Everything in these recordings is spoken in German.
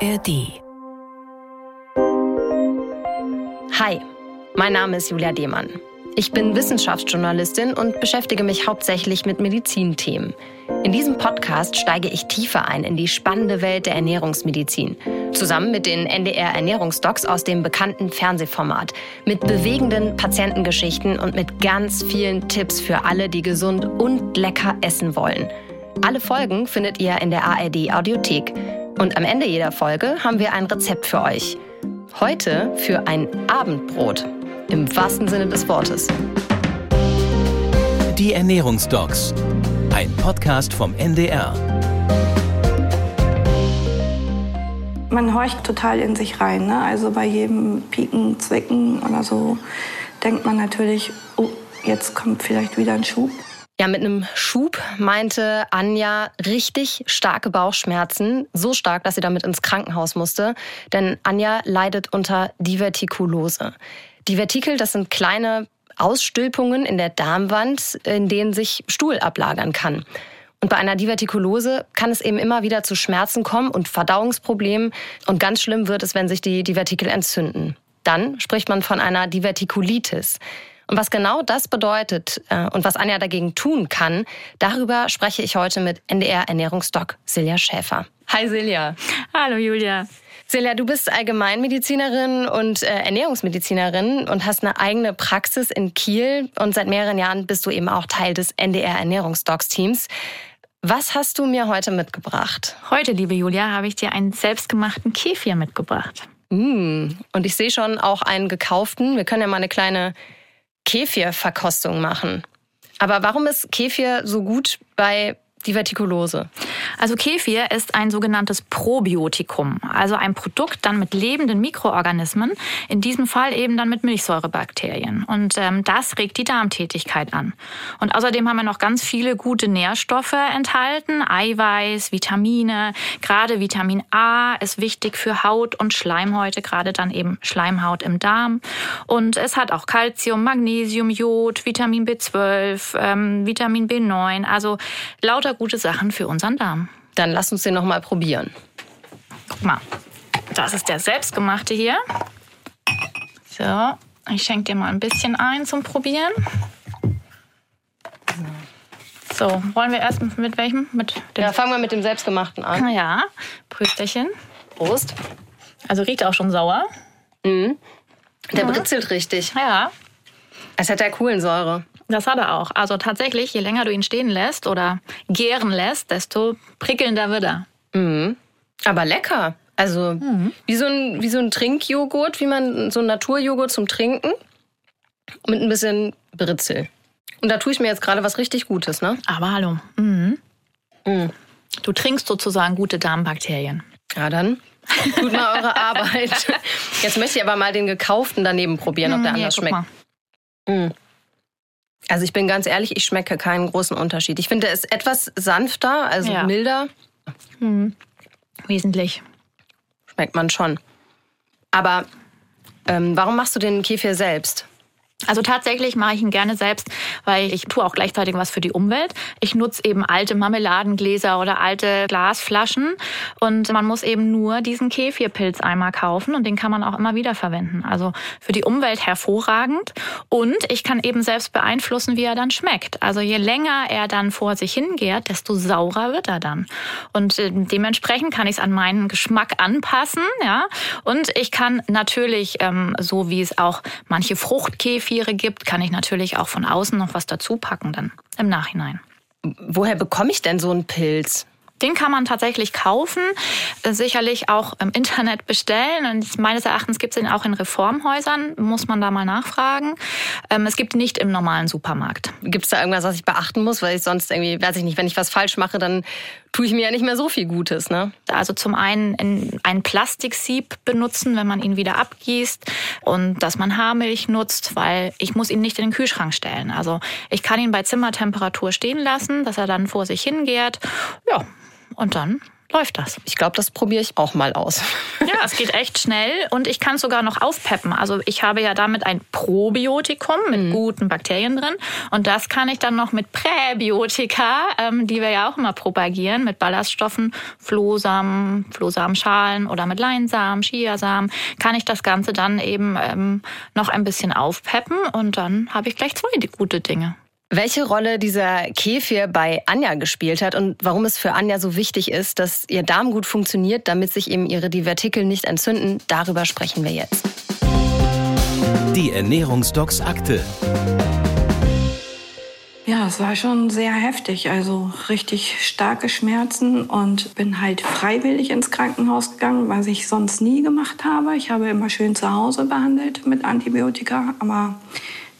ARD. Hi, mein Name ist Julia Demann. Ich bin Wissenschaftsjournalistin und beschäftige mich hauptsächlich mit Medizinthemen. In diesem Podcast steige ich tiefer ein in die spannende Welt der Ernährungsmedizin. Zusammen mit den NDR Ernährungsdocs aus dem bekannten Fernsehformat. Mit bewegenden Patientengeschichten und mit ganz vielen Tipps für alle, die gesund und lecker essen wollen. Alle Folgen findet ihr in der ARD Audiothek. Und am Ende jeder Folge haben wir ein Rezept für euch. Heute für ein Abendbrot. Im wahrsten Sinne des Wortes. Die Ernährungsdocs. Ein Podcast vom NDR. Man horcht total in sich rein. Ne? Also bei jedem Pieken, Zwicken oder so denkt man natürlich, oh, jetzt kommt vielleicht wieder ein Schub. Ja, mit einem Schub meinte Anja richtig starke Bauchschmerzen. So stark, dass sie damit ins Krankenhaus musste. Denn Anja leidet unter Divertikulose. Divertikel, das sind kleine Ausstülpungen in der Darmwand, in denen sich Stuhl ablagern kann. Und bei einer Divertikulose kann es eben immer wieder zu Schmerzen kommen und Verdauungsproblemen. Und ganz schlimm wird es, wenn sich die Divertikel entzünden. Dann spricht man von einer Divertikulitis. Und was genau das bedeutet äh, und was Anja dagegen tun kann, darüber spreche ich heute mit NDR Ernährungsdoc Silja Schäfer. Hi Silja. Hallo Julia. Silja, du bist Allgemeinmedizinerin und äh, Ernährungsmedizinerin und hast eine eigene Praxis in Kiel und seit mehreren Jahren bist du eben auch Teil des NDR Ernährungsdocs-Teams. Was hast du mir heute mitgebracht? Heute, liebe Julia, habe ich dir einen selbstgemachten Kefir mitgebracht. Mm, und ich sehe schon auch einen gekauften. Wir können ja mal eine kleine Kefir-Verkostung machen. Aber warum ist Kefir so gut bei Divertikulose? Also Kefir ist ein sogenanntes Probiotikum, also ein Produkt dann mit lebenden Mikroorganismen, in diesem Fall eben dann mit Milchsäurebakterien. Und ähm, das regt die Darmtätigkeit an. Und außerdem haben wir noch ganz viele gute Nährstoffe enthalten, Eiweiß, Vitamine. Gerade Vitamin A ist wichtig für Haut und Schleimhäute, gerade dann eben Schleimhaut im Darm. Und es hat auch Calcium, Magnesium, Jod, Vitamin B12, ähm, Vitamin B9, also lauter gute Sachen für unseren Darm. Dann lass uns den noch mal probieren. Guck mal, das ist der selbstgemachte hier. So, ich schenke dir mal ein bisschen ein zum Probieren. So, wollen wir erst mit welchem? Mit dem ja, fangen wir mit dem selbstgemachten an. Ja, Prösterchen. Prost. Also riecht auch schon sauer. Mhm. Der ja. britzelt richtig. Ja. Es hat ja Kohlensäure. Das hat er auch. Also tatsächlich, je länger du ihn stehen lässt oder gären lässt, desto prickelnder wird er. Mhm. Aber lecker. Also mhm. wie, so ein, wie so ein Trinkjoghurt, wie man so ein Naturjoghurt zum Trinken. Mit ein bisschen Britzel. Und da tue ich mir jetzt gerade was richtig Gutes, ne? Aber hallo. Mhm. Mhm. Du trinkst sozusagen gute Darmbakterien. Ja, dann tut mal eure Arbeit. Jetzt möchte ich aber mal den gekauften daneben probieren, ob der mhm, ja, anders schmeckt. Also ich bin ganz ehrlich, ich schmecke keinen großen Unterschied. Ich finde, er ist etwas sanfter, also ja. milder. Hm. Wesentlich. Schmeckt man schon. Aber ähm, warum machst du den Kefir selbst? Also tatsächlich mache ich ihn gerne selbst, weil ich tue auch gleichzeitig was für die Umwelt. Ich nutze eben alte Marmeladengläser oder alte Glasflaschen und man muss eben nur diesen Kefirpilz einmal kaufen und den kann man auch immer wieder verwenden. Also für die Umwelt hervorragend und ich kann eben selbst beeinflussen, wie er dann schmeckt. Also je länger er dann vor sich hingärt, desto saurer wird er dann. Und äh, dementsprechend kann ich es an meinen Geschmack anpassen, ja. Und ich kann natürlich, ähm, so wie es auch manche Fruchtkäfer Kefire gibt, kann ich natürlich auch von außen noch was dazu packen dann im Nachhinein. Woher bekomme ich denn so einen Pilz? Den kann man tatsächlich kaufen, äh, sicherlich auch im Internet bestellen. Und meines Erachtens gibt es den auch in Reformhäusern, muss man da mal nachfragen. Ähm, es gibt ihn nicht im normalen Supermarkt. Gibt es da irgendwas, was ich beachten muss? Weil ich sonst irgendwie, weiß ich nicht, wenn ich was falsch mache, dann tue ich mir ja nicht mehr so viel Gutes. Ne? Also zum einen ein Plastiksieb benutzen, wenn man ihn wieder abgießt und dass man Haarmilch nutzt, weil ich muss ihn nicht in den Kühlschrank stellen. Also ich kann ihn bei Zimmertemperatur stehen lassen, dass er dann vor sich hingärt. Ja, und dann läuft das. Ich glaube, das probiere ich auch mal aus. Ja, es geht echt schnell und ich kann es sogar noch aufpeppen. Also ich habe ja damit ein Probiotikum mit mhm. guten Bakterien drin und das kann ich dann noch mit Präbiotika, ähm, die wir ja auch immer propagieren, mit Ballaststoffen, Flohsamen, Flohsamenschalen oder mit Leinsamen, Chiasamen, kann ich das Ganze dann eben ähm, noch ein bisschen aufpeppen und dann habe ich gleich zwei gute Dinge. Welche Rolle dieser Kefir bei Anja gespielt hat und warum es für Anja so wichtig ist, dass ihr Darm gut funktioniert, damit sich eben ihre Divertikel nicht entzünden, darüber sprechen wir jetzt. Die Ernährungsdocs Akte. Ja, es war schon sehr heftig, also richtig starke Schmerzen und bin halt freiwillig ins Krankenhaus gegangen, was ich sonst nie gemacht habe. Ich habe immer schön zu Hause behandelt mit Antibiotika, aber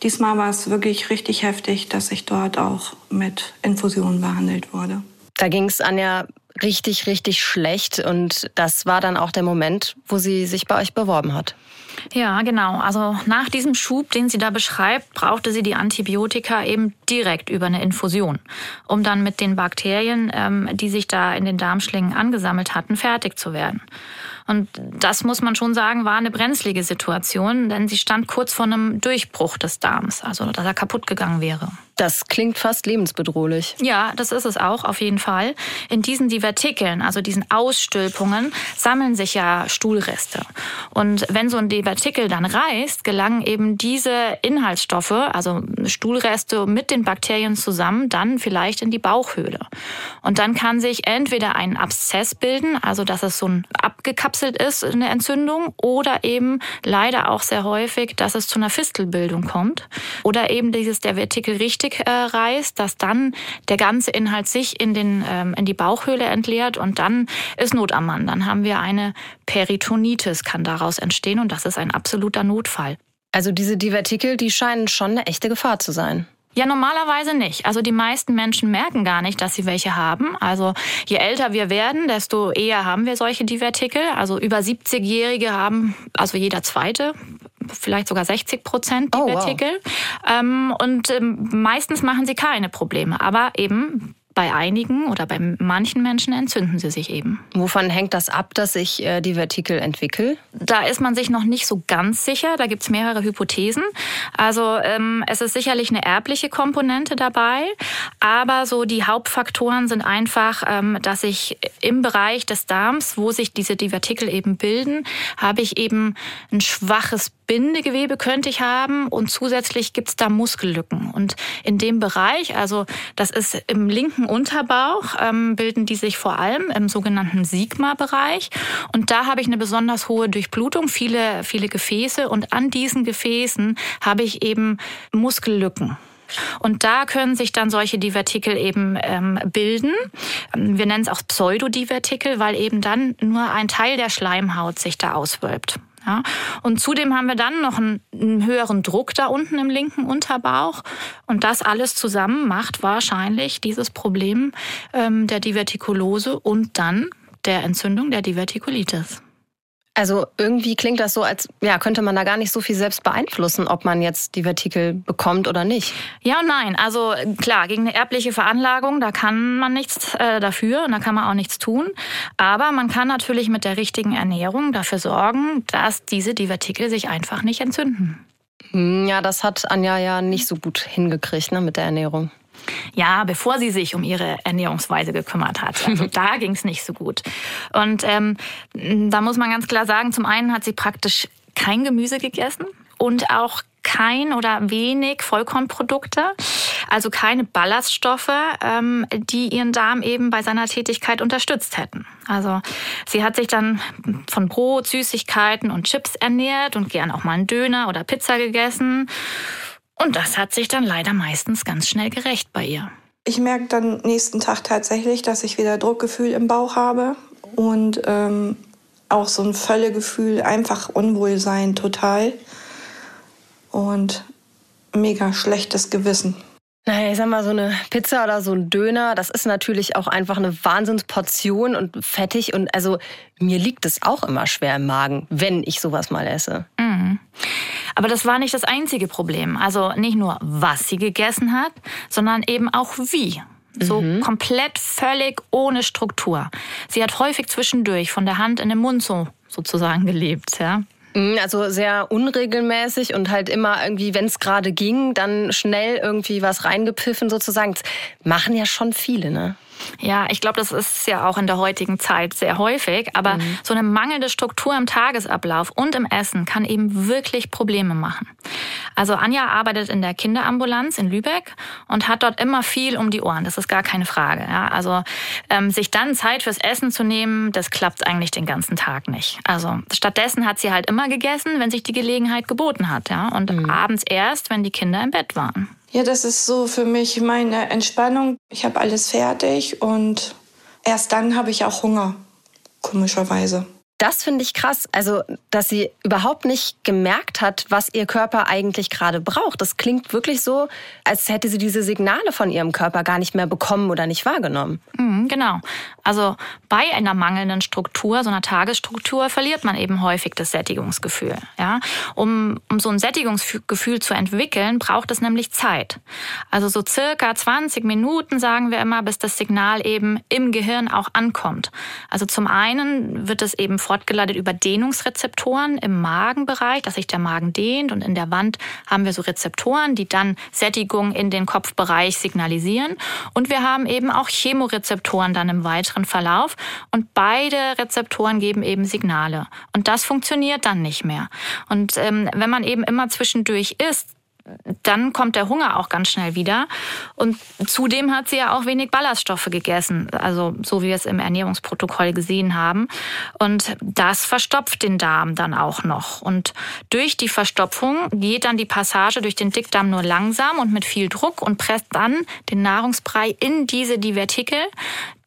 Diesmal war es wirklich richtig heftig, dass ich dort auch mit Infusionen behandelt wurde. Da ging es Anja richtig, richtig schlecht und das war dann auch der Moment, wo sie sich bei euch beworben hat. Ja, genau. Also nach diesem Schub, den sie da beschreibt, brauchte sie die Antibiotika eben direkt über eine Infusion, um dann mit den Bakterien, ähm, die sich da in den Darmschlingen angesammelt hatten, fertig zu werden. Und das muss man schon sagen, war eine brenzlige Situation, denn sie stand kurz vor einem Durchbruch des Darms, also dass er kaputt gegangen wäre. Das klingt fast lebensbedrohlich. Ja, das ist es auch, auf jeden Fall. In diesen Divertikeln, also diesen Ausstülpungen, sammeln sich ja Stuhlreste. Und wenn so ein Divertikel dann reißt, gelangen eben diese Inhaltsstoffe, also Stuhlreste mit den Bakterien zusammen, dann vielleicht in die Bauchhöhle. Und dann kann sich entweder ein Abszess bilden, also dass es so ein abgekapselt ist, eine Entzündung, oder eben leider auch sehr häufig, dass es zu einer Fistelbildung kommt. Oder eben dieses Divertikel richtig Plastik äh, reißt, dass dann der ganze Inhalt sich in, den, ähm, in die Bauchhöhle entleert und dann ist Not am Mann. Dann haben wir eine Peritonitis, kann daraus entstehen und das ist ein absoluter Notfall. Also diese Divertikel, die scheinen schon eine echte Gefahr zu sein. Ja, normalerweise nicht. Also die meisten Menschen merken gar nicht, dass sie welche haben. Also je älter wir werden, desto eher haben wir solche Divertikel. Also über 70-Jährige haben, also jeder zweite vielleicht sogar 60 Prozent die oh, Vertikel. Wow. Ähm, und ähm, meistens machen sie keine Probleme. Aber eben bei einigen oder bei manchen Menschen entzünden sie sich eben. Wovon hängt das ab, dass sich äh, die Vertikel entwickeln? Da ist man sich noch nicht so ganz sicher. Da gibt es mehrere Hypothesen. Also ähm, es ist sicherlich eine erbliche Komponente dabei, aber so die Hauptfaktoren sind einfach, ähm, dass ich im Bereich des Darms, wo sich diese Divertikel eben bilden, habe ich eben ein schwaches Bindegewebe könnte ich haben und zusätzlich gibt es da Muskellücken. Und in dem Bereich, also das ist im linken Unterbauch, ähm, bilden die sich vor allem im sogenannten Sigma-Bereich. Und da habe ich eine besonders hohe Durchblutung, viele, viele Gefäße. Und an diesen Gefäßen habe ich eben Muskellücken. Und da können sich dann solche Divertikel eben ähm, bilden. Wir nennen es auch Pseudodivertikel, weil eben dann nur ein Teil der Schleimhaut sich da auswölbt. Ja? Und zudem haben wir dann noch einen, einen, höheren Druck da unten im linken Unterbauch. Und das alles zusammen macht wahrscheinlich dieses Problem ähm, der Divertikulose und dann der Entzündung der Divertikulitis. Also irgendwie klingt das so, als ja, könnte man da gar nicht so viel selbst beeinflussen, ob man jetzt die Vertikel bekommt oder nicht. Ja und nein. Also klar, gegen eine erbliche Veranlagung, da kann man nichts äh, dafür und da kann man auch nichts tun. Aber man kann natürlich mit der richtigen Ernährung dafür sorgen, dass diese Divertikel sich einfach nicht entzünden. Hm, ja, das hat Anja ja nicht so gut hingekriegt ne, mit der Ernährung. Ja, bevor sie sich um ihre Ernährungsweise gekümmert hat. Also da ging es nicht so gut. Und ähm, da muss man ganz klar sagen, zum einen hat sie praktisch kein Gemüse gegessen und auch kein oder wenig Vollkornprodukte, also keine Ballaststoffe, ähm, die ihren Darm eben bei seiner Tätigkeit unterstützt hätten. Also sie hat sich dann von Brot, Süßigkeiten und Chips ernährt und gern auch mal einen Döner oder Pizza gegessen. Und das hat sich dann leider meistens ganz schnell gerecht bei ihr. Ich merke dann nächsten Tag tatsächlich, dass ich wieder Druckgefühl im Bauch habe und ähm, auch so ein Völlegefühl, einfach Unwohlsein total und mega schlechtes Gewissen. Naja, ich sag mal, so eine Pizza oder so ein Döner, das ist natürlich auch einfach eine Wahnsinnsportion und fettig. Und also mir liegt es auch immer schwer im Magen, wenn ich sowas mal esse. Mhm. Aber das war nicht das einzige Problem. Also nicht nur, was sie gegessen hat, sondern eben auch wie. So mhm. komplett völlig ohne Struktur. Sie hat häufig zwischendurch von der Hand in den Mund so sozusagen gelebt, ja. Mhm, also sehr unregelmäßig und halt immer irgendwie, wenn es gerade ging, dann schnell irgendwie was reingepfiffen sozusagen. Das machen ja schon viele, ne? Ja, ich glaube, das ist ja auch in der heutigen Zeit sehr häufig. Aber mhm. so eine mangelnde Struktur im Tagesablauf und im Essen kann eben wirklich Probleme machen. Also Anja arbeitet in der Kinderambulanz in Lübeck und hat dort immer viel um die Ohren. Das ist gar keine Frage. Ja, also ähm, sich dann Zeit fürs Essen zu nehmen, das klappt eigentlich den ganzen Tag nicht. Also stattdessen hat sie halt immer gegessen, wenn sich die Gelegenheit geboten hat. Ja, und mhm. abends erst, wenn die Kinder im Bett waren. Ja, das ist so für mich meine Entspannung. Ich habe alles fertig und erst dann habe ich auch Hunger, komischerweise. Das finde ich krass. Also, dass sie überhaupt nicht gemerkt hat, was ihr Körper eigentlich gerade braucht. Das klingt wirklich so, als hätte sie diese Signale von ihrem Körper gar nicht mehr bekommen oder nicht wahrgenommen. Mhm, genau. Also bei einer mangelnden Struktur, so einer Tagesstruktur, verliert man eben häufig das Sättigungsgefühl. Ja? Um, um so ein Sättigungsgefühl zu entwickeln, braucht es nämlich Zeit. Also so circa 20 Minuten, sagen wir immer, bis das Signal eben im Gehirn auch ankommt. Also zum einen wird es eben fortgeleitet über Dehnungsrezeptoren im Magenbereich, dass sich der Magen dehnt und in der Wand haben wir so Rezeptoren, die dann Sättigung in den Kopfbereich signalisieren. Und wir haben eben auch Chemorezeptoren dann im weiteren Verlauf und beide Rezeptoren geben eben Signale. Und das funktioniert dann nicht mehr. Und ähm, wenn man eben immer zwischendurch isst, dann kommt der Hunger auch ganz schnell wieder. Und zudem hat sie ja auch wenig Ballaststoffe gegessen, also so wie wir es im Ernährungsprotokoll gesehen haben. Und das verstopft den Darm dann auch noch. Und durch die Verstopfung geht dann die Passage durch den Dickdarm nur langsam und mit viel Druck und presst dann den Nahrungsbrei in diese Divertikel,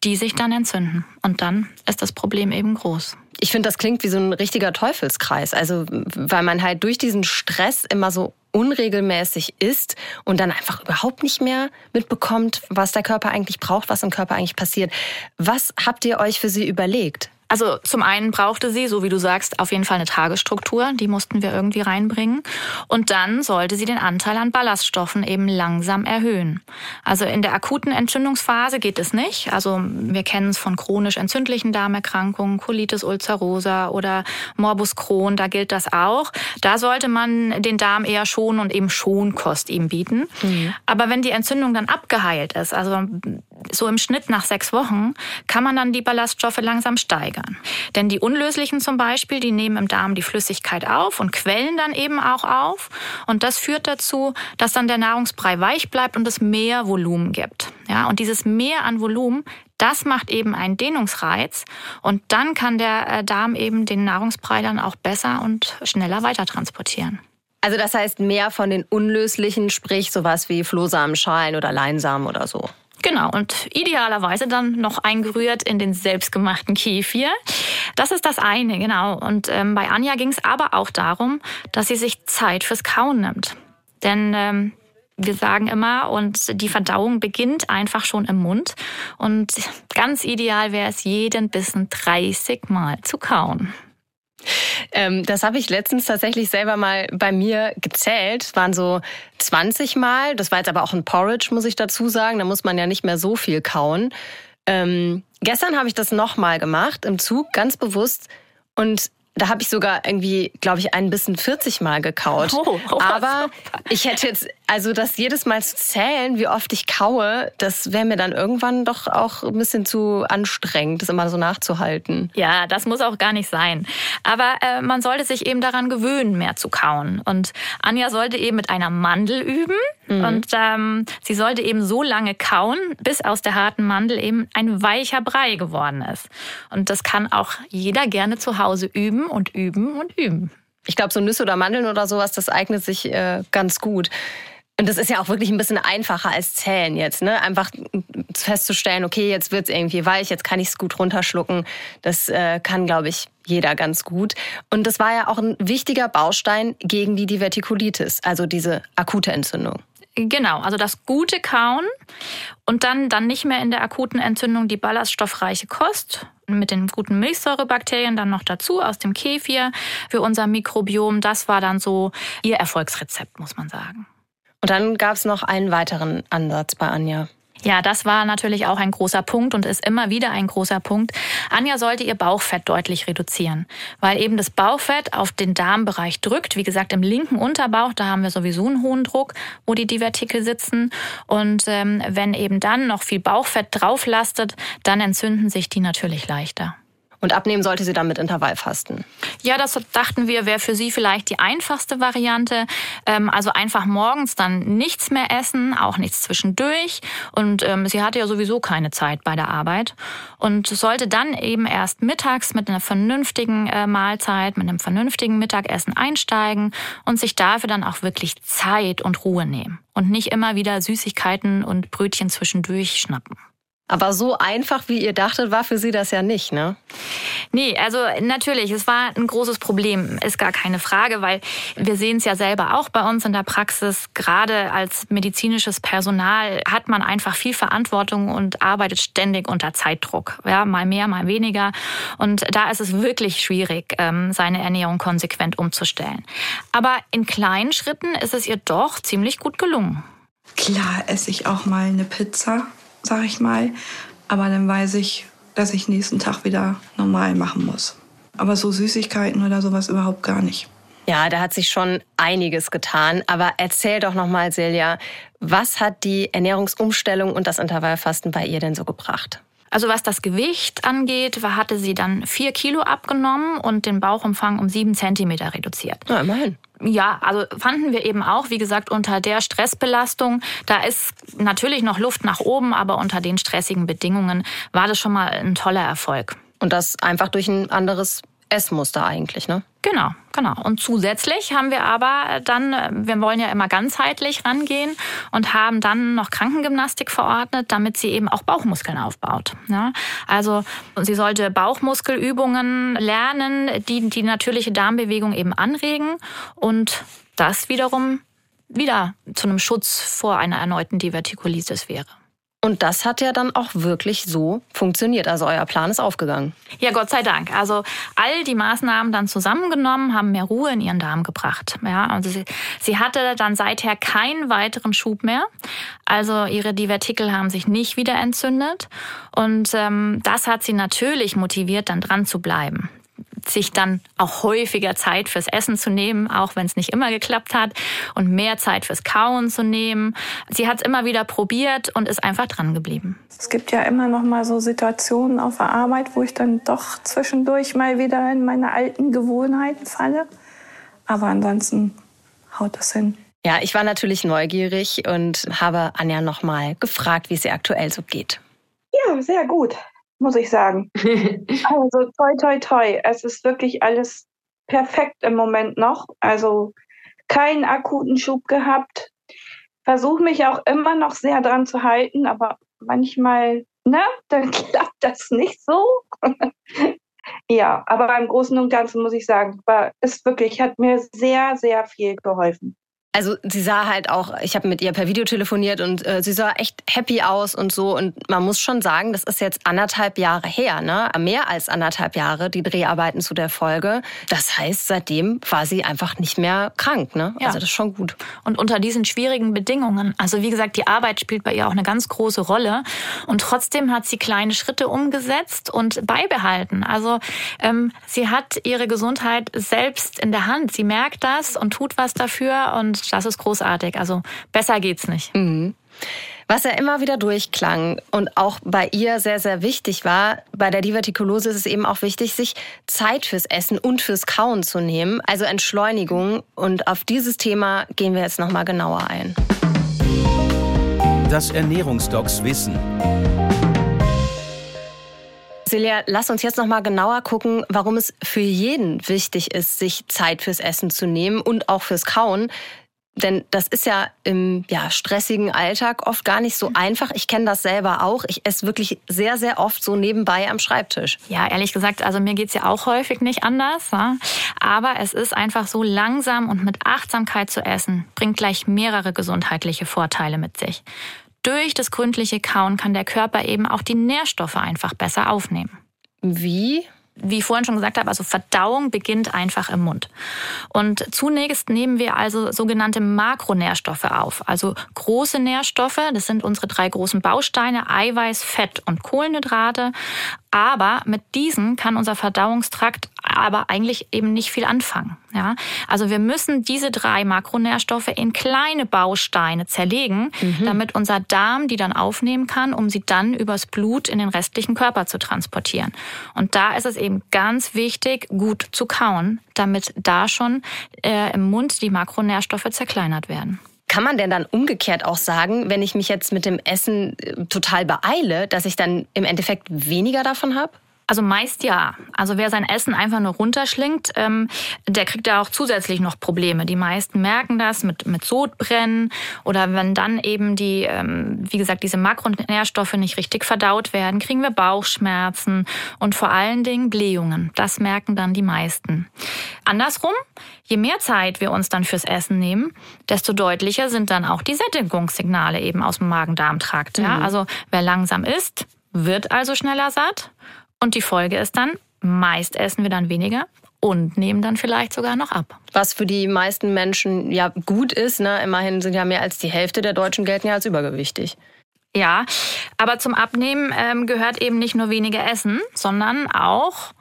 die sich dann entzünden. Und dann ist das Problem eben groß. Ich finde, das klingt wie so ein richtiger Teufelskreis. Also, weil man halt durch diesen Stress immer so unregelmäßig isst und dann einfach überhaupt nicht mehr mitbekommt, was der Körper eigentlich braucht, was im Körper eigentlich passiert. Was habt ihr euch für sie überlegt? Also zum einen brauchte sie, so wie du sagst, auf jeden Fall eine Tagesstruktur. Die mussten wir irgendwie reinbringen. Und dann sollte sie den Anteil an Ballaststoffen eben langsam erhöhen. Also in der akuten Entzündungsphase geht es nicht. Also wir kennen es von chronisch entzündlichen Darmerkrankungen, Colitis ulcerosa oder Morbus Crohn, da gilt das auch. Da sollte man den Darm eher schonen und eben Schonkost ihm bieten. Mhm. Aber wenn die Entzündung dann abgeheilt ist, also so im Schnitt nach sechs Wochen, kann man dann die Ballaststoffe langsam steigern steigern. Denn die unlöslichen zum Beispiel, die nehmen im Darm die Flüssigkeit auf und quellen dann eben auch auf. Und das führt dazu, dass dann der Nahrungsbrei weich bleibt und es mehr Volumen gibt. Ja, und dieses Mehr an Volumen, das macht eben einen Dehnungsreiz und dann kann der äh, Darm eben den Nahrungsbrei dann auch besser und schneller weiter transportieren. Also das heißt mehr von den unlöslichen, sprich sowas wie Flohsamenschalen oder Leinsamen oder so. Genau, und idealerweise dann noch eingerührt in den selbstgemachten Kefir. Das ist das eine, genau. Und ähm, bei Anja ging es aber auch darum, dass sie sich Zeit fürs Kauen nimmt. Denn ähm, wir sagen immer, und die Verdauung beginnt einfach schon im Mund. Und ganz ideal wäre es, jeden Bissen 30 Mal zu kauen. Ähm, das habe ich letztens tatsächlich selber mal bei mir gezählt. Es waren so 20 Mal. Das war jetzt aber auch ein Porridge, muss ich dazu sagen. Da muss man ja nicht mehr so viel kauen. Ähm, gestern habe ich das nochmal gemacht im Zug, ganz bewusst. Und da habe ich sogar irgendwie, glaube ich, ein bisschen 40 Mal gekaut. Oh, oh, Aber ich hätte jetzt, also das jedes Mal zu zählen, wie oft ich kaue, das wäre mir dann irgendwann doch auch ein bisschen zu anstrengend, das immer so nachzuhalten. Ja, das muss auch gar nicht sein. Aber äh, man sollte sich eben daran gewöhnen, mehr zu kauen. Und Anja sollte eben mit einer Mandel üben. Mhm. Und ähm, sie sollte eben so lange kauen, bis aus der harten Mandel eben ein weicher Brei geworden ist. Und das kann auch jeder gerne zu Hause üben und üben und üben. Ich glaube, so Nüsse oder Mandeln oder sowas, das eignet sich äh, ganz gut. Und das ist ja auch wirklich ein bisschen einfacher als Zählen jetzt, ne? Einfach festzustellen, okay, jetzt wird es irgendwie weich, jetzt kann ich es gut runterschlucken. Das äh, kann, glaube ich, jeder ganz gut. Und das war ja auch ein wichtiger Baustein gegen die Divertikulitis, also diese akute Entzündung. Genau, also das gute Kauen und dann, dann nicht mehr in der akuten Entzündung die ballaststoffreiche Kost mit den guten Milchsäurebakterien dann noch dazu aus dem Kefir für unser Mikrobiom. Das war dann so ihr Erfolgsrezept, muss man sagen. Und dann gab es noch einen weiteren Ansatz bei Anja. Ja, das war natürlich auch ein großer Punkt und ist immer wieder ein großer Punkt. Anja sollte ihr Bauchfett deutlich reduzieren, weil eben das Bauchfett auf den Darmbereich drückt. Wie gesagt, im linken Unterbauch, da haben wir sowieso einen hohen Druck, wo die Divertikel sitzen. Und ähm, wenn eben dann noch viel Bauchfett drauflastet, dann entzünden sich die natürlich leichter. Und abnehmen sollte sie dann mit Intervallfasten. Ja, das dachten wir, wäre für sie vielleicht die einfachste Variante. Ähm, also einfach morgens dann nichts mehr essen, auch nichts zwischendurch. Und ähm, sie hatte ja sowieso keine Zeit bei der Arbeit. Und sollte dann eben erst mittags mit einer vernünftigen äh, Mahlzeit, mit einem vernünftigen Mittagessen einsteigen und sich dafür dann auch wirklich Zeit und Ruhe nehmen. Und nicht immer wieder Süßigkeiten und Brötchen zwischendurch schnappen. Aber so einfach, wie ihr dachtet, war für sie das ja nicht, ne? Nee, also natürlich, es war ein großes Problem, ist gar keine Frage, weil wir sehen es ja selber auch bei uns in der Praxis. Gerade als medizinisches Personal hat man einfach viel Verantwortung und arbeitet ständig unter Zeitdruck. Ja, mal mehr, mal weniger. Und da ist es wirklich schwierig, ähm, seine Ernährung konsequent umzustellen. Aber in kleinen Schritten ist es ihr doch ziemlich gut gelungen. Klar esse ich auch mal eine Pizza sag ich mal. Aber dann weiß ich, dass ich nächsten Tag wieder normal machen muss. Aber so Süßigkeiten oder sowas überhaupt gar nicht. Ja, da hat sich schon einiges getan. Aber erzähl doch nochmal, Silja, was hat die Ernährungsumstellung und das Intervallfasten bei ihr denn so gebracht? Also was das Gewicht angeht, hatte sie dann vier Kilo abgenommen und den Bauchumfang um sieben Zentimeter reduziert. Na, immerhin. Ja, also fanden wir eben auch, wie gesagt, unter der Stressbelastung, da ist natürlich noch Luft nach oben, aber unter den stressigen Bedingungen war das schon mal ein toller Erfolg. Und das einfach durch ein anderes Essmuster eigentlich, ne? Genau, genau. Und zusätzlich haben wir aber dann, wir wollen ja immer ganzheitlich rangehen und haben dann noch Krankengymnastik verordnet, damit sie eben auch Bauchmuskeln aufbaut. Ja, also sie sollte Bauchmuskelübungen lernen, die die natürliche Darmbewegung eben anregen und das wiederum wieder zu einem Schutz vor einer erneuten Divertikulitis wäre. Und das hat ja dann auch wirklich so funktioniert. Also euer Plan ist aufgegangen. Ja, Gott sei Dank. Also all die Maßnahmen dann zusammengenommen haben mehr Ruhe in ihren Darm gebracht. Ja, also sie, sie hatte dann seither keinen weiteren Schub mehr. Also ihre Divertikel haben sich nicht wieder entzündet. Und ähm, das hat sie natürlich motiviert, dann dran zu bleiben sich dann auch häufiger Zeit fürs Essen zu nehmen, auch wenn es nicht immer geklappt hat, und mehr Zeit fürs Kauen zu nehmen. Sie hat es immer wieder probiert und ist einfach dran geblieben. Es gibt ja immer noch mal so Situationen auf der Arbeit, wo ich dann doch zwischendurch mal wieder in meine alten Gewohnheiten falle. Aber ansonsten haut das hin. Ja, ich war natürlich neugierig und habe Anja noch mal gefragt, wie es ihr aktuell so geht. Ja, sehr gut muss ich sagen. also toi, toi, toi. Es ist wirklich alles perfekt im Moment noch. Also keinen akuten Schub gehabt. Versuche mich auch immer noch sehr dran zu halten, aber manchmal, ne, dann klappt das nicht so. ja, aber im Großen und Ganzen muss ich sagen, war es wirklich, hat mir sehr, sehr viel geholfen. Also sie sah halt auch, ich habe mit ihr per Video telefoniert und äh, sie sah echt happy aus und so. Und man muss schon sagen, das ist jetzt anderthalb Jahre her, ne? Mehr als anderthalb Jahre, die Dreharbeiten zu der Folge. Das heißt, seitdem war sie einfach nicht mehr krank, ne? Ja. Also das ist schon gut. Und unter diesen schwierigen Bedingungen, also wie gesagt, die Arbeit spielt bei ihr auch eine ganz große Rolle. Und trotzdem hat sie kleine Schritte umgesetzt und beibehalten. Also ähm, sie hat ihre Gesundheit selbst in der Hand. Sie merkt das und tut was dafür und das ist großartig. Also besser geht's nicht. Mhm. Was ja immer wieder durchklang und auch bei ihr sehr, sehr wichtig war, bei der Divertikulose ist es eben auch wichtig, sich Zeit fürs Essen und fürs Kauen zu nehmen, also Entschleunigung. Und auf dieses Thema gehen wir jetzt nochmal genauer ein. Das Ernährungsdocs Wissen. Silja, lass uns jetzt noch mal genauer gucken, warum es für jeden wichtig ist, sich Zeit fürs Essen zu nehmen und auch fürs Kauen. Denn das ist ja im ja, stressigen Alltag oft gar nicht so einfach. Ich kenne das selber auch. Ich esse wirklich sehr, sehr oft so nebenbei am Schreibtisch. Ja, ehrlich gesagt, also mir geht's ja auch häufig nicht anders. Ja? Aber es ist einfach so langsam und mit Achtsamkeit zu essen, bringt gleich mehrere gesundheitliche Vorteile mit sich. Durch das gründliche Kauen kann der Körper eben auch die Nährstoffe einfach besser aufnehmen. Wie? Wie ich vorhin schon gesagt habe, also Verdauung beginnt einfach im Mund. Und zunächst nehmen wir also sogenannte Makronährstoffe auf, also große Nährstoffe, das sind unsere drei großen Bausteine, Eiweiß, Fett und Kohlenhydrate. Aber mit diesen kann unser Verdauungstrakt aber eigentlich eben nicht viel anfangen. Ja? Also wir müssen diese drei Makronährstoffe in kleine Bausteine zerlegen, mhm. damit unser Darm die dann aufnehmen kann, um sie dann übers Blut in den restlichen Körper zu transportieren. Und da ist es eben ganz wichtig, gut zu kauen, damit da schon äh, im Mund die Makronährstoffe zerkleinert werden. Kann man denn dann umgekehrt auch sagen, wenn ich mich jetzt mit dem Essen äh, total beeile, dass ich dann im Endeffekt weniger davon habe? Also meist ja. Also wer sein Essen einfach nur runterschlingt, ähm, der kriegt da auch zusätzlich noch Probleme. Die meisten merken das mit, mit Sodbrennen oder wenn dann eben die, ähm, wie gesagt, diese Makronährstoffe nicht richtig verdaut werden, kriegen wir Bauchschmerzen und vor allen Dingen Blähungen. Das merken dann die meisten. Andersrum, je mehr Zeit wir uns dann fürs Essen nehmen, desto deutlicher sind dann auch die Sättigungssignale eben aus dem Magen-Darm-Trakt. Ja? Mhm. Also wer langsam isst, wird also schneller satt und die Folge ist dann, meist essen wir dann weniger und nehmen dann vielleicht sogar noch ab. Was für die meisten Menschen ja gut ist, ne? immerhin sind ja mehr als die Hälfte der Deutschen gelten ja als übergewichtig. Ja, aber zum Abnehmen ähm, gehört eben nicht nur weniger Essen, sondern auch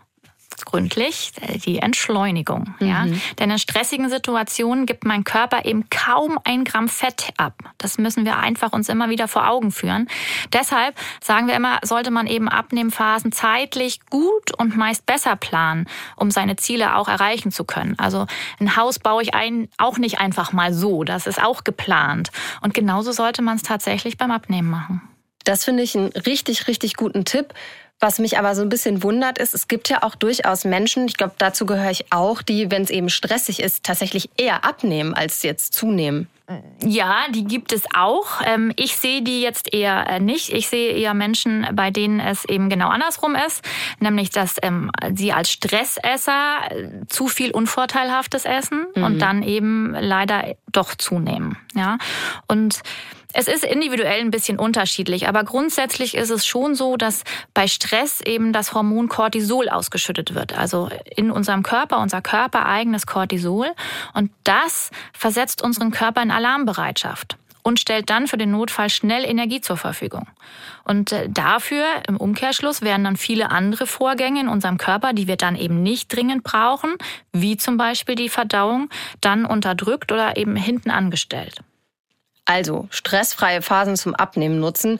gründlich, äh, die Entschleunigung. Mhm. Ja? Denn in stressigen Situationen gibt mein Körper eben kaum ein Gramm Fett ab. Das müssen wir einfach uns immer wieder vor Augen führen. Deshalb sagen wir immer, sollte man eben Abnehmphasen zeitlich gut und meist besser planen, um seine Ziele auch erreichen zu können. Also ein Haus baue ich ein, auch nicht einfach mal so. Das ist auch geplant. Und genauso sollte man es tatsächlich beim Abnehmen machen. Das finde ich einen richtig, richtig guten Tipp. Was mich aber so ein bisschen wundert, ist, es gibt ja auch durchaus Menschen, ich glaube, dazu gehöre ich auch, die, wenn es eben stressig ist, tatsächlich eher abnehmen als jetzt zunehmen. Ja, die gibt es auch. Ähm, ich sehe die jetzt eher äh, nicht. Ich sehe eher Menschen, bei denen es eben genau andersrum ist, nämlich dass ähm, sie als Stressesser äh, zu viel Unvorteilhaftes essen mhm. und dann eben leider doch zunehmen. Ja, und es ist individuell ein bisschen unterschiedlich, aber grundsätzlich ist es schon so, dass bei Stress eben das Hormon Cortisol ausgeschüttet wird. Also in unserem Körper, unser Körper eigenes Cortisol. Und das versetzt unseren Körper in Alarmbereitschaft und stellt dann für den Notfall schnell Energie zur Verfügung. Und äh, dafür im Umkehrschluss werden dann viele andere Vorgänge in unserem Körper, die wir dann eben nicht dringend brauchen, wie zum Beispiel die Verdauung, dann unterdrückt oder eben hinten angestellt. Also stressfreie Phasen zum Abnehmen nutzen.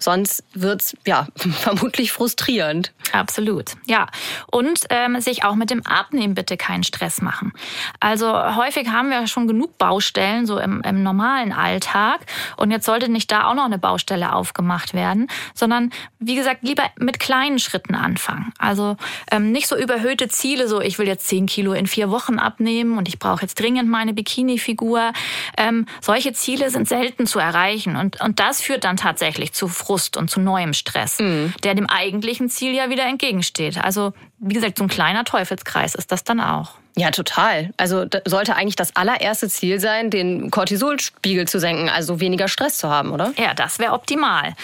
Sonst wird's ja vermutlich frustrierend. Absolut, ja. Und ähm, sich auch mit dem Abnehmen bitte keinen Stress machen. Also häufig haben wir schon genug Baustellen so im, im normalen Alltag und jetzt sollte nicht da auch noch eine Baustelle aufgemacht werden, sondern wie gesagt lieber mit kleinen Schritten anfangen. Also ähm, nicht so überhöhte Ziele, so ich will jetzt 10 Kilo in vier Wochen abnehmen und ich brauche jetzt dringend meine Bikini-Figur. Ähm, solche Ziele sind selten zu erreichen und, und das führt dann tatsächlich zu Frust und zu neuem Stress, mhm. der dem eigentlichen Ziel ja wieder entgegensteht. Also wie gesagt, so ein kleiner Teufelskreis ist das dann auch. Ja, total. Also sollte eigentlich das allererste Ziel sein, den Cortisolspiegel zu senken, also weniger Stress zu haben, oder? Ja, das wäre optimal.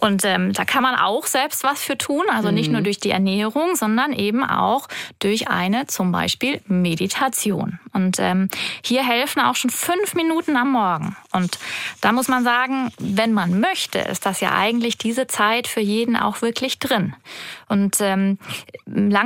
Und ähm, da kann man auch selbst was für tun, also nicht mhm. nur durch die Ernährung, sondern eben auch durch eine zum Beispiel Meditation. Und ähm, hier helfen auch schon fünf Minuten am Morgen. Und da muss man sagen, wenn man möchte, ist das ja eigentlich diese Zeit für jeden auch wirklich drin. Und ähm,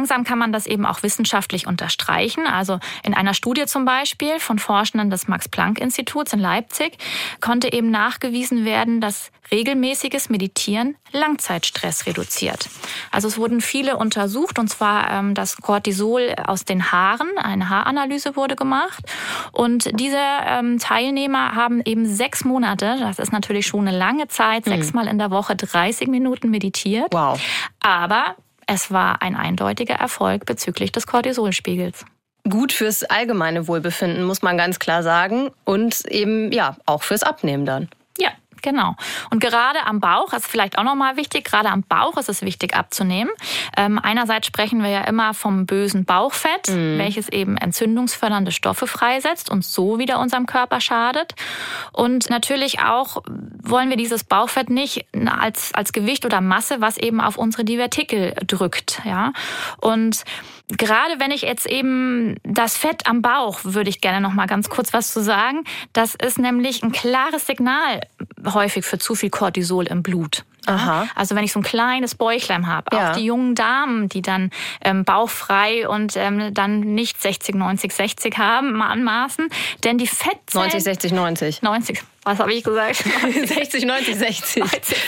langsam kann man das eben auch wissenschaftlich unterstreichen. Also in einer Studie zum Beispiel von Forschenden des Max-Planck-Instituts in Leipzig konnte eben nachgewiesen werden, dass regelmäßiges Meditieren Langzeitstress reduziert. Also es wurden viele untersucht, und zwar ähm, das Cortisol aus den Haaren. Eine Haaranalyse wurde gemacht. Und diese ähm, Teilnehmer haben eben sechs Monate, das ist natürlich schon eine lange Zeit, mhm. sechsmal in der Woche 30 Minuten meditiert. Wow. Aber es war ein eindeutiger Erfolg bezüglich des Cortisolspiegels gut fürs allgemeine Wohlbefinden, muss man ganz klar sagen. Und eben, ja, auch fürs Abnehmen dann. Genau. Und gerade am Bauch, das ist vielleicht auch nochmal wichtig, gerade am Bauch ist es wichtig abzunehmen. Ähm, einerseits sprechen wir ja immer vom bösen Bauchfett, mhm. welches eben entzündungsfördernde Stoffe freisetzt und so wieder unserem Körper schadet. Und natürlich auch wollen wir dieses Bauchfett nicht als, als Gewicht oder Masse, was eben auf unsere Divertikel drückt. Ja? Und gerade wenn ich jetzt eben das Fett am Bauch, würde ich gerne noch mal ganz kurz was zu sagen. Das ist nämlich ein klares Signal häufig für zu viel Cortisol im Blut. Aha. Also wenn ich so ein kleines Bäuchlein habe, ja. auch die jungen Damen, die dann ähm, bauchfrei und ähm, dann nicht 60, 90, 60 haben, anmaßen, denn die Fettzellen... 90, 60, 90. 90. Was habe ich gesagt? 60, 90, 60.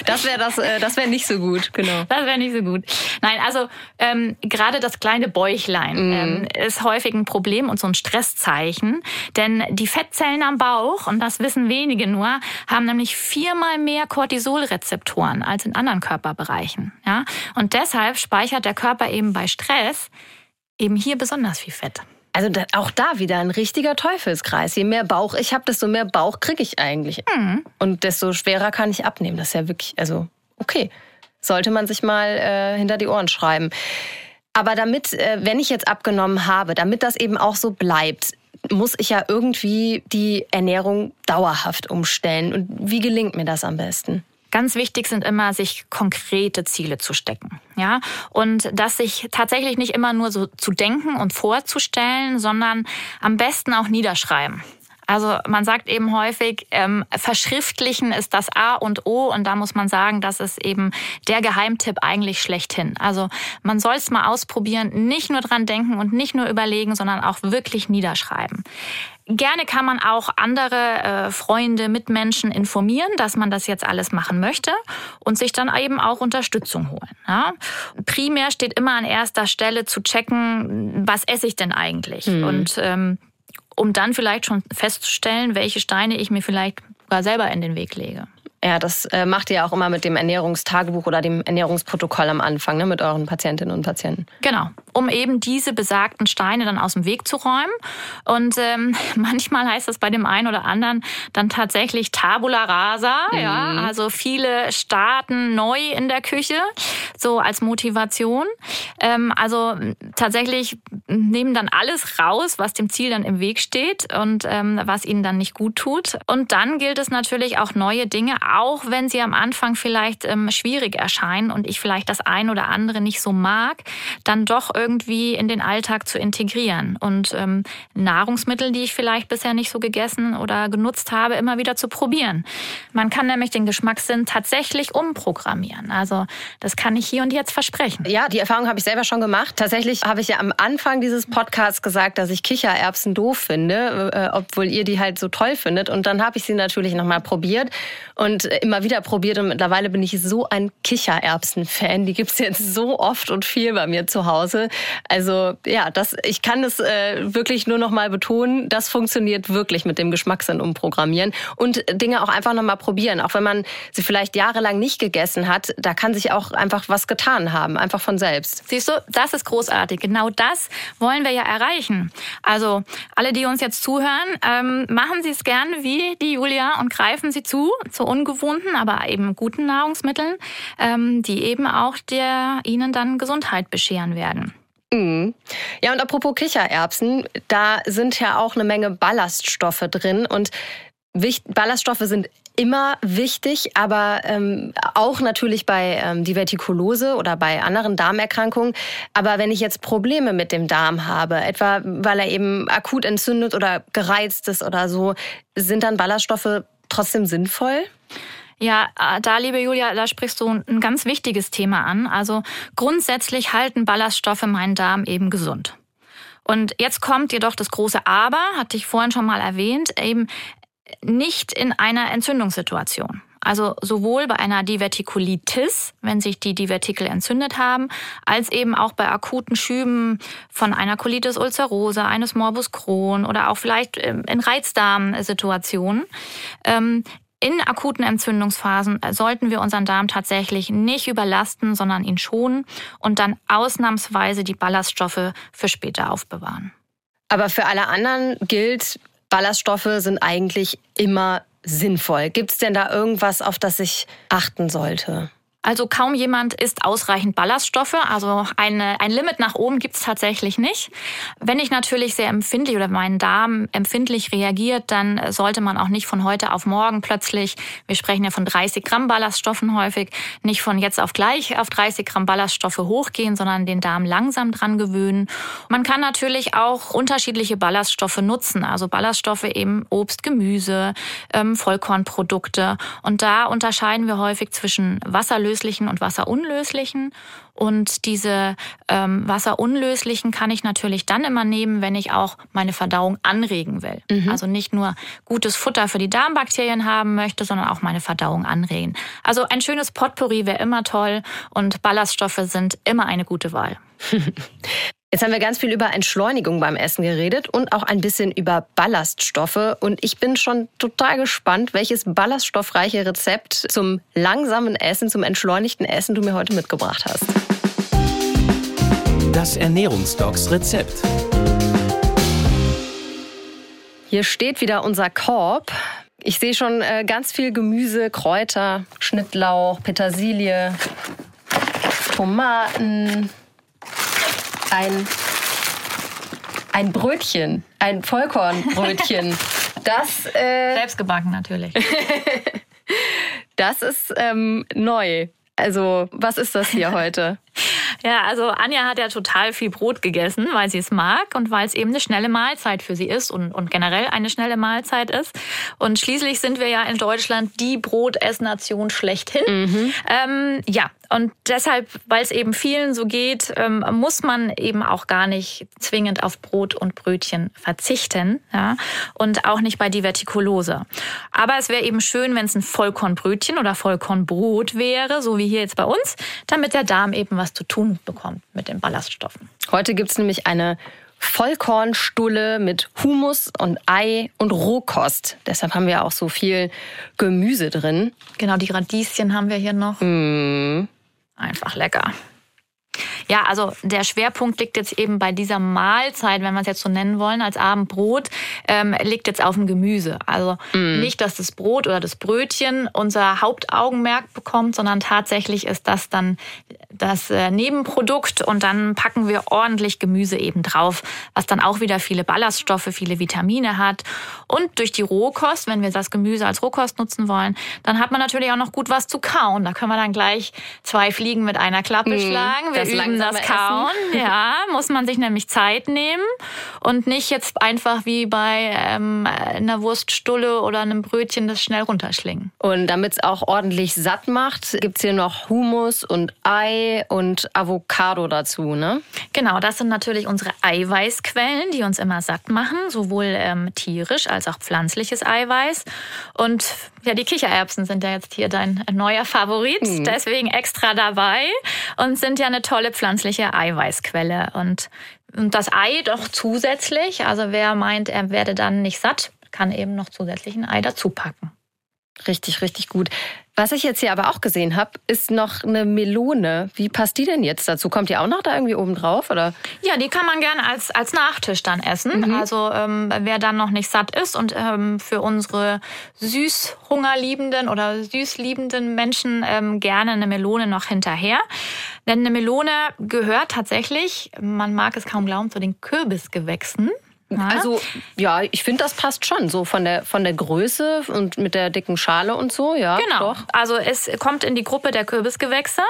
Das wäre das, äh, das wäre nicht so gut, genau. Das wäre nicht so gut. Nein, also ähm, gerade das kleine Bäuchlein mm. ähm, ist häufig ein Problem und so ein Stresszeichen, denn die Fettzellen am Bauch und das wissen wenige nur, haben nämlich viermal mehr Cortisolrezeptoren als in anderen Körperbereichen. Ja, und deshalb speichert der Körper eben bei Stress eben hier besonders viel Fett. Also auch da wieder ein richtiger Teufelskreis. Je mehr Bauch ich habe, desto mehr Bauch kriege ich eigentlich. Mhm. Und desto schwerer kann ich abnehmen. Das ist ja wirklich, also okay, sollte man sich mal äh, hinter die Ohren schreiben. Aber damit, äh, wenn ich jetzt abgenommen habe, damit das eben auch so bleibt, muss ich ja irgendwie die Ernährung dauerhaft umstellen. Und wie gelingt mir das am besten? Ganz wichtig sind immer, sich konkrete Ziele zu stecken. Ja, und das sich tatsächlich nicht immer nur so zu denken und vorzustellen, sondern am besten auch niederschreiben. Also man sagt eben häufig, ähm, verschriftlichen ist das A und O und da muss man sagen, das ist eben der Geheimtipp eigentlich schlechthin. Also man soll es mal ausprobieren, nicht nur dran denken und nicht nur überlegen, sondern auch wirklich niederschreiben. Gerne kann man auch andere äh, Freunde, Mitmenschen informieren, dass man das jetzt alles machen möchte und sich dann eben auch Unterstützung holen. Ja? Primär steht immer an erster Stelle zu checken, was esse ich denn eigentlich? Mhm. Und ähm, um dann vielleicht schon festzustellen, welche Steine ich mir vielleicht sogar selber in den Weg lege. Ja, das äh, macht ihr auch immer mit dem Ernährungstagebuch oder dem Ernährungsprotokoll am Anfang, ne, mit euren Patientinnen und Patienten. Genau, um eben diese besagten Steine dann aus dem Weg zu räumen. Und ähm, manchmal heißt das bei dem einen oder anderen dann tatsächlich Tabula rasa. Mhm. Ja, also viele starten neu in der Küche, so als Motivation. Ähm, also tatsächlich nehmen dann alles raus, was dem Ziel dann im Weg steht und ähm, was ihnen dann nicht gut tut. Und dann gilt es natürlich auch neue Dinge auch wenn sie am Anfang vielleicht ähm, schwierig erscheinen und ich vielleicht das ein oder andere nicht so mag, dann doch irgendwie in den Alltag zu integrieren und ähm, Nahrungsmittel, die ich vielleicht bisher nicht so gegessen oder genutzt habe, immer wieder zu probieren. Man kann nämlich den Geschmackssinn tatsächlich umprogrammieren. Also das kann ich hier und jetzt versprechen. Ja, die Erfahrung habe ich selber schon gemacht. Tatsächlich habe ich ja am Anfang dieses Podcasts gesagt, dass ich Kichererbsen doof finde, äh, obwohl ihr die halt so toll findet. Und dann habe ich sie natürlich nochmal probiert und immer wieder probiert und mittlerweile bin ich so ein Kichererbsen-Fan. Die gibt's jetzt so oft und viel bei mir zu Hause. Also ja, das, ich kann es äh, wirklich nur noch mal betonen, das funktioniert wirklich mit dem Geschmackssinn umprogrammieren und Dinge auch einfach noch mal probieren. Auch wenn man sie vielleicht jahrelang nicht gegessen hat, da kann sich auch einfach was getan haben, einfach von selbst. Siehst du, das ist großartig. Genau das wollen wir ja erreichen. Also alle, die uns jetzt zuhören, ähm, machen Sie es gerne wie die Julia und greifen Sie zu, zu ungewohnten, aber eben guten Nahrungsmitteln, ähm, die eben auch der ihnen dann Gesundheit bescheren werden. Mhm. Ja, und apropos Kichererbsen, da sind ja auch eine Menge Ballaststoffe drin und Ballaststoffe sind immer wichtig, aber ähm, auch natürlich bei ähm, Divertikulose oder bei anderen Darmerkrankungen. Aber wenn ich jetzt Probleme mit dem Darm habe, etwa weil er eben akut entzündet oder gereizt ist oder so, sind dann Ballaststoffe trotzdem sinnvoll? Ja, äh, da, liebe Julia, da sprichst du ein ganz wichtiges Thema an. Also grundsätzlich halten Ballaststoffe meinen Darm eben gesund. Und jetzt kommt jedoch das große Aber, hatte ich vorhin schon mal erwähnt, eben nicht in einer Entzündungssituation. Also sowohl bei einer Divertikulitis, wenn sich die Divertikel entzündet haben, als eben auch bei akuten Schüben von einer Colitis ulcerosa, eines Morbus Crohn oder auch vielleicht ähm, in Reizdarmsituationen. In akuten Entzündungsphasen sollten wir unseren Darm tatsächlich nicht überlasten, sondern ihn schonen und dann ausnahmsweise die Ballaststoffe für später aufbewahren. Aber für alle anderen gilt, Ballaststoffe sind eigentlich immer sinnvoll? Gibt es denn da irgendwas, auf das ich achten sollte? Also kaum jemand isst ausreichend Ballaststoffe. Also eine, ein Limit nach oben gibt's tatsächlich nicht. Wenn ich natürlich sehr empfindlich oder mein Darm empfindlich reagiert, dann sollte man auch nicht von heute auf morgen plötzlich, wir sprechen ja von 30 Gramm Ballaststoffen häufig, nicht von jetzt auf gleich auf 30 Gramm Ballaststoffe hochgehen, sondern den Darm langsam dran gewöhnen. Man kann natürlich auch unterschiedliche Ballaststoffe nutzen. Also Ballaststoffe eben Obst, Gemüse, ähm, Vollkornprodukte. Und da unterscheiden wir häufig zwischen Wasserlösungen wasserlöslichen und wasserunlöslichen. Und diese ähm, wasserunlöslichen kann ich natürlich dann immer nehmen, wenn ich auch meine Verdauung anregen will. Mhm. Also nicht nur gutes Futter für die Darmbakterien haben möchte, sondern auch meine Verdauung anregen. Also ein schönes Potpourri wäre immer toll und Ballaststoffe sind immer eine gute Wahl. Jetzt haben wir ganz viel über Entschleunigung beim Essen geredet und auch ein bisschen über Ballaststoffe. Und ich bin schon total gespannt, welches ballaststoffreiche Rezept zum langsamen Essen, zum entschleunigten Essen du mir heute mitgebracht hast. Das Ernährungsdocs Rezept. Hier steht wieder unser Korb. Ich sehe schon äh, ganz viel Gemüse, Kräuter, Schnittlauch, Petersilie, Tomaten, ein, ein Brötchen, ein Vollkornbrötchen. Das äh, selbstgebacken natürlich. das ist ähm, neu. Also, was ist das hier heute? Ja, also Anja hat ja total viel Brot gegessen, weil sie es mag und weil es eben eine schnelle Mahlzeit für sie ist und, und generell eine schnelle Mahlzeit ist. Und schließlich sind wir ja in Deutschland die Brotessnation schlechthin. Mhm. Ähm, ja, und deshalb, weil es eben vielen so geht, ähm, muss man eben auch gar nicht zwingend auf Brot und Brötchen verzichten. Ja? Und auch nicht bei Divertikulose. Aber es wäre eben schön, wenn es ein Vollkornbrötchen oder Vollkornbrot wäre, so wie hier jetzt bei uns, damit der Darm eben was zu tun bekommt mit den Ballaststoffen. Heute gibt es nämlich eine Vollkornstulle mit Humus und Ei und Rohkost. Deshalb haben wir auch so viel Gemüse drin. Genau, die Radieschen haben wir hier noch. Mm. Einfach lecker. Ja, also der Schwerpunkt liegt jetzt eben bei dieser Mahlzeit, wenn wir es jetzt so nennen wollen, als Abendbrot, ähm, liegt jetzt auf dem Gemüse. Also mm. nicht, dass das Brot oder das Brötchen unser Hauptaugenmerk bekommt, sondern tatsächlich ist das dann das äh, Nebenprodukt und dann packen wir ordentlich Gemüse eben drauf, was dann auch wieder viele Ballaststoffe, viele Vitamine hat. Und durch die Rohkost, wenn wir das Gemüse als Rohkost nutzen wollen, dann hat man natürlich auch noch gut was zu kauen. Da können wir dann gleich zwei Fliegen mit einer Klappe mm, schlagen. Wir üben das Kauen. Essen. Ja, muss man sich nämlich Zeit nehmen und nicht jetzt einfach wie bei ähm, einer Wurststulle oder einem Brötchen das schnell runterschlingen. Und damit es auch ordentlich satt macht, gibt es hier noch Humus und Ei und Avocado dazu, ne? Genau, das sind natürlich unsere Eiweißquellen, die uns immer satt machen, sowohl ähm, tierisch als auch pflanzliches Eiweiß. Und ja, die Kichererbsen sind ja jetzt hier dein neuer Favorit, mhm. deswegen extra dabei und sind ja eine tolle pflanzliche Eiweißquelle. Und, und das Ei doch zusätzlich, also wer meint, er werde dann nicht satt, kann eben noch zusätzlich ein Ei dazu packen. Richtig, richtig gut. Was ich jetzt hier aber auch gesehen habe, ist noch eine Melone. Wie passt die denn jetzt dazu? Kommt die auch noch da irgendwie oben drauf? Oder? Ja, die kann man gerne als, als Nachtisch dann essen. Mhm. Also ähm, wer dann noch nicht satt ist und ähm, für unsere süßhungerliebenden oder süßliebenden Menschen ähm, gerne eine Melone noch hinterher. Denn eine Melone gehört tatsächlich, man mag es kaum glauben, zu den Kürbisgewächsen. Also ja, ich finde, das passt schon so von der von der Größe und mit der dicken Schale und so, ja. Genau. Doch. Also es kommt in die Gruppe der Kürbisgewächse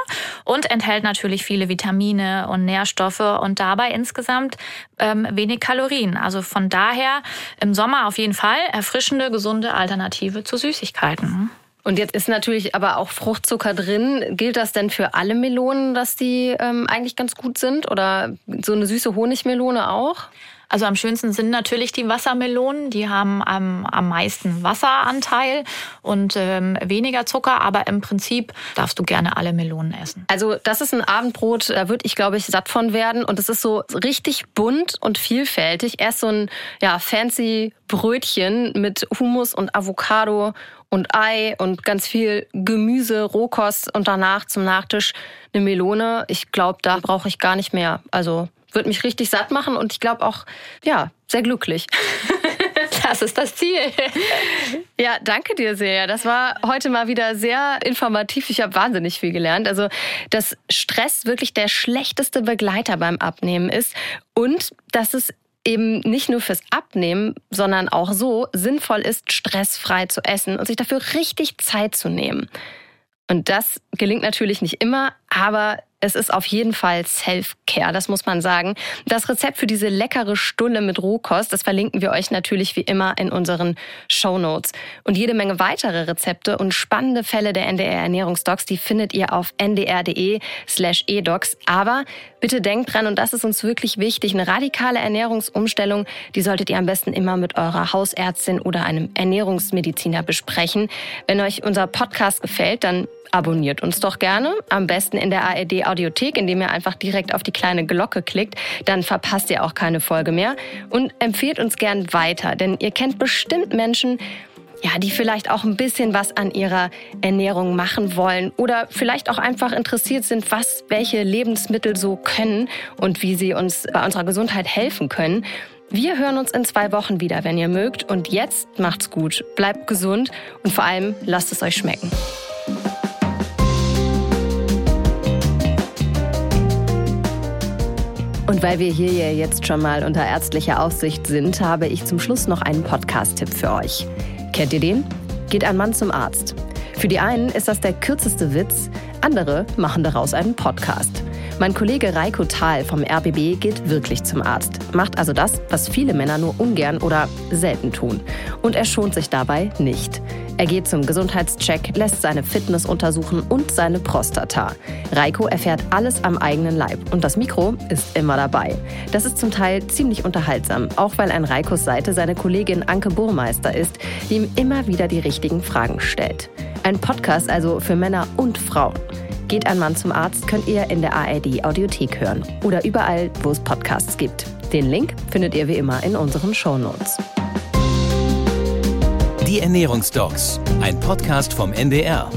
und enthält natürlich viele Vitamine und Nährstoffe und dabei insgesamt ähm, wenig Kalorien. Also von daher im Sommer auf jeden Fall erfrischende, gesunde Alternative zu Süßigkeiten. Und jetzt ist natürlich aber auch Fruchtzucker drin. Gilt das denn für alle Melonen, dass die ähm, eigentlich ganz gut sind? Oder so eine süße Honigmelone auch? Also am schönsten sind natürlich die Wassermelonen. Die haben am, am meisten Wasseranteil und ähm, weniger Zucker. Aber im Prinzip darfst du gerne alle Melonen essen. Also das ist ein Abendbrot, da würde ich, glaube ich, satt von werden. Und es ist so richtig bunt und vielfältig. Erst so ein ja, fancy Brötchen mit Hummus und Avocado und Ei und ganz viel Gemüse, Rohkost und danach zum Nachtisch eine Melone. Ich glaube, da brauche ich gar nicht mehr. Also wird mich richtig satt machen und ich glaube auch, ja, sehr glücklich. Das ist das Ziel. Ja, danke dir sehr. Das war heute mal wieder sehr informativ. Ich habe wahnsinnig viel gelernt. Also, dass Stress wirklich der schlechteste Begleiter beim Abnehmen ist und dass es eben nicht nur fürs Abnehmen, sondern auch so sinnvoll ist, stressfrei zu essen und sich dafür richtig Zeit zu nehmen. Und das gelingt natürlich nicht immer, aber es ist auf jeden Fall Self-Care, das muss man sagen. Das Rezept für diese leckere Stulle mit Rohkost, das verlinken wir euch natürlich wie immer in unseren Show Notes. Und jede Menge weitere Rezepte und spannende Fälle der NDR Ernährungsdocs, die findet ihr auf ndr.de slash edocs. Aber bitte denkt dran, und das ist uns wirklich wichtig, eine radikale Ernährungsumstellung, die solltet ihr am besten immer mit eurer Hausärztin oder einem Ernährungsmediziner besprechen. Wenn euch unser Podcast gefällt, dann abonniert uns doch gerne. Am besten in der ARD Audiothek, indem ihr einfach direkt auf die kleine Glocke klickt. Dann verpasst ihr auch keine Folge mehr. Und empfehlt uns gern weiter, denn ihr kennt bestimmt Menschen, ja, die vielleicht auch ein bisschen was an ihrer Ernährung machen wollen oder vielleicht auch einfach interessiert sind, was welche Lebensmittel so können und wie sie uns bei unserer Gesundheit helfen können. Wir hören uns in zwei Wochen wieder, wenn ihr mögt. Und jetzt macht's gut, bleibt gesund und vor allem lasst es euch schmecken. Und weil wir hier ja jetzt schon mal unter ärztlicher Aufsicht sind, habe ich zum Schluss noch einen Podcast-Tipp für euch. Kennt ihr den? Geht ein Mann zum Arzt. Für die einen ist das der kürzeste Witz, andere machen daraus einen Podcast. Mein Kollege Reiko Thal vom RBB geht wirklich zum Arzt, macht also das, was viele Männer nur ungern oder selten tun. Und er schont sich dabei nicht. Er geht zum Gesundheitscheck, lässt seine Fitness untersuchen und seine Prostata. Reiko erfährt alles am eigenen Leib und das Mikro ist immer dabei. Das ist zum Teil ziemlich unterhaltsam, auch weil an Reikos Seite seine Kollegin Anke Burmeister ist, die ihm immer wieder die richtigen Fragen stellt. Ein Podcast also für Männer und Frauen. Geht ein Mann zum Arzt könnt ihr in der ARD Audiothek hören oder überall, wo es Podcasts gibt. Den Link findet ihr wie immer in unseren Show Notes. Die Ernährungsdocs, ein Podcast vom NDR.